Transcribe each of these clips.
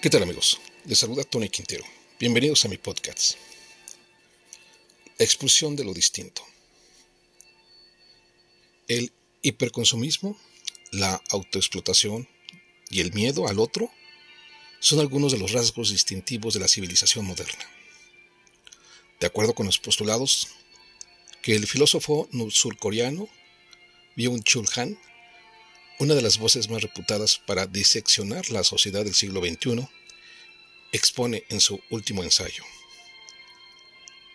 ¿Qué tal amigos? Les saluda Tony Quintero. Bienvenidos a mi podcast. Expulsión de lo distinto. El hiperconsumismo, la autoexplotación y el miedo al otro son algunos de los rasgos distintivos de la civilización moderna. De acuerdo con los postulados que el filósofo surcoreano Byung-Chul Han una de las voces más reputadas para diseccionar la sociedad del siglo XXI, expone en su último ensayo,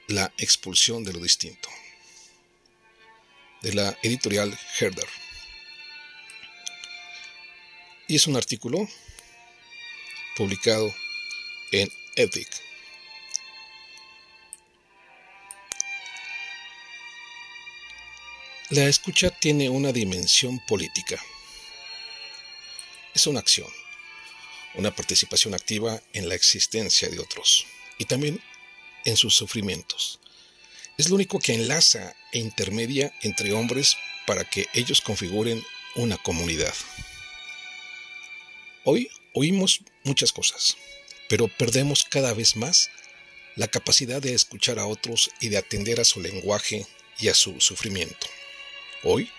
La expulsión de lo distinto, de la editorial Herder. Y es un artículo publicado en Ethic. La escucha tiene una dimensión política es una acción, una participación activa en la existencia de otros y también en sus sufrimientos. Es lo único que enlaza e intermedia entre hombres para que ellos configuren una comunidad. Hoy oímos muchas cosas, pero perdemos cada vez más la capacidad de escuchar a otros y de atender a su lenguaje y a su sufrimiento. Hoy,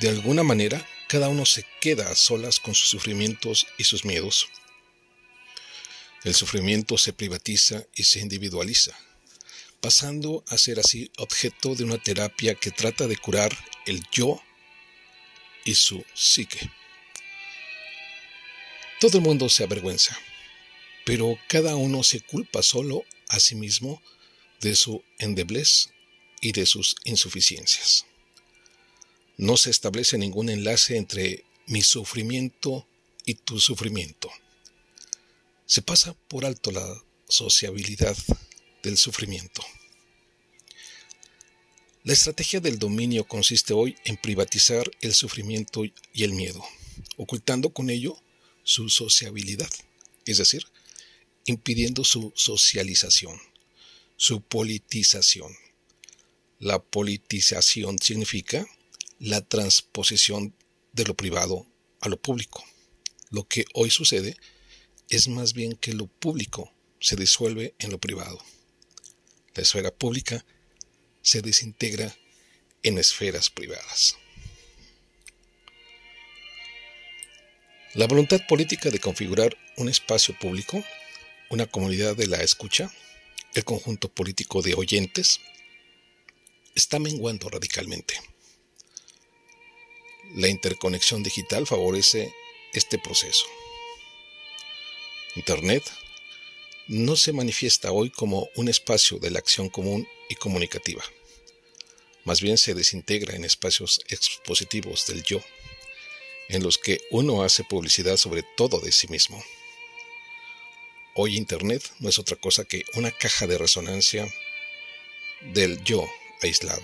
de alguna manera, cada uno se queda a solas con sus sufrimientos y sus miedos. El sufrimiento se privatiza y se individualiza, pasando a ser así objeto de una terapia que trata de curar el yo y su psique. Todo el mundo se avergüenza, pero cada uno se culpa solo a sí mismo de su endeblez y de sus insuficiencias. No se establece ningún enlace entre mi sufrimiento y tu sufrimiento. Se pasa por alto la sociabilidad del sufrimiento. La estrategia del dominio consiste hoy en privatizar el sufrimiento y el miedo, ocultando con ello su sociabilidad, es decir, impidiendo su socialización, su politización. La politización significa la transposición de lo privado a lo público. Lo que hoy sucede es más bien que lo público se disuelve en lo privado. La esfera pública se desintegra en esferas privadas. La voluntad política de configurar un espacio público, una comunidad de la escucha, el conjunto político de oyentes, está menguando radicalmente. La interconexión digital favorece este proceso. Internet no se manifiesta hoy como un espacio de la acción común y comunicativa. Más bien se desintegra en espacios expositivos del yo, en los que uno hace publicidad sobre todo de sí mismo. Hoy Internet no es otra cosa que una caja de resonancia del yo aislado.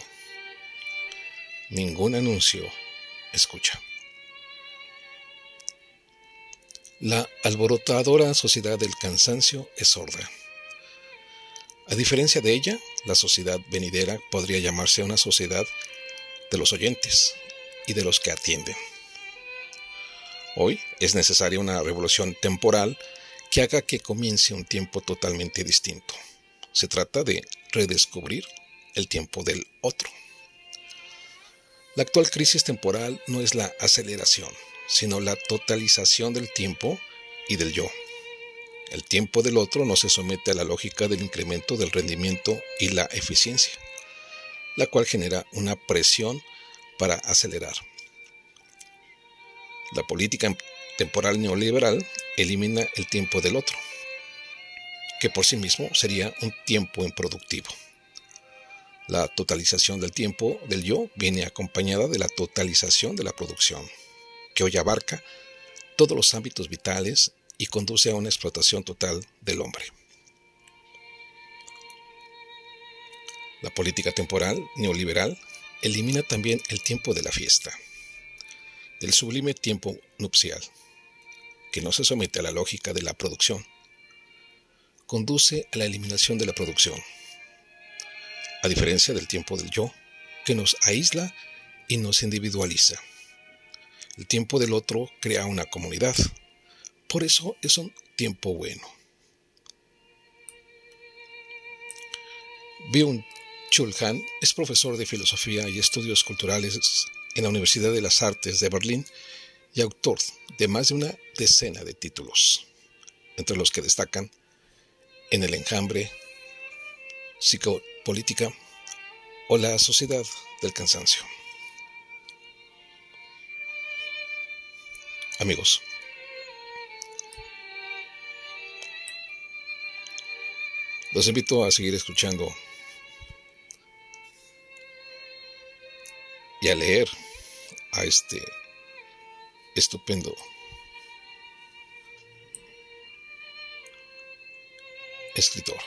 Ningún anuncio escucha. La alborotadora sociedad del cansancio es sorda. A diferencia de ella, la sociedad venidera podría llamarse una sociedad de los oyentes y de los que atienden. Hoy es necesaria una revolución temporal que haga que comience un tiempo totalmente distinto. Se trata de redescubrir el tiempo del otro. La actual crisis temporal no es la aceleración, sino la totalización del tiempo y del yo. El tiempo del otro no se somete a la lógica del incremento del rendimiento y la eficiencia, la cual genera una presión para acelerar. La política temporal neoliberal elimina el tiempo del otro, que por sí mismo sería un tiempo improductivo. La totalización del tiempo del yo viene acompañada de la totalización de la producción, que hoy abarca todos los ámbitos vitales y conduce a una explotación total del hombre. La política temporal neoliberal elimina también el tiempo de la fiesta, el sublime tiempo nupcial, que no se somete a la lógica de la producción. Conduce a la eliminación de la producción a diferencia del tiempo del yo, que nos aísla y nos individualiza. El tiempo del otro crea una comunidad. Por eso es un tiempo bueno. Byung Chul es profesor de filosofía y estudios culturales en la Universidad de las Artes de Berlín y autor de más de una decena de títulos, entre los que destacan En el enjambre, Psicopolítica o La sociedad del cansancio. Amigos, los invito a seguir escuchando y a leer a este estupendo escritor.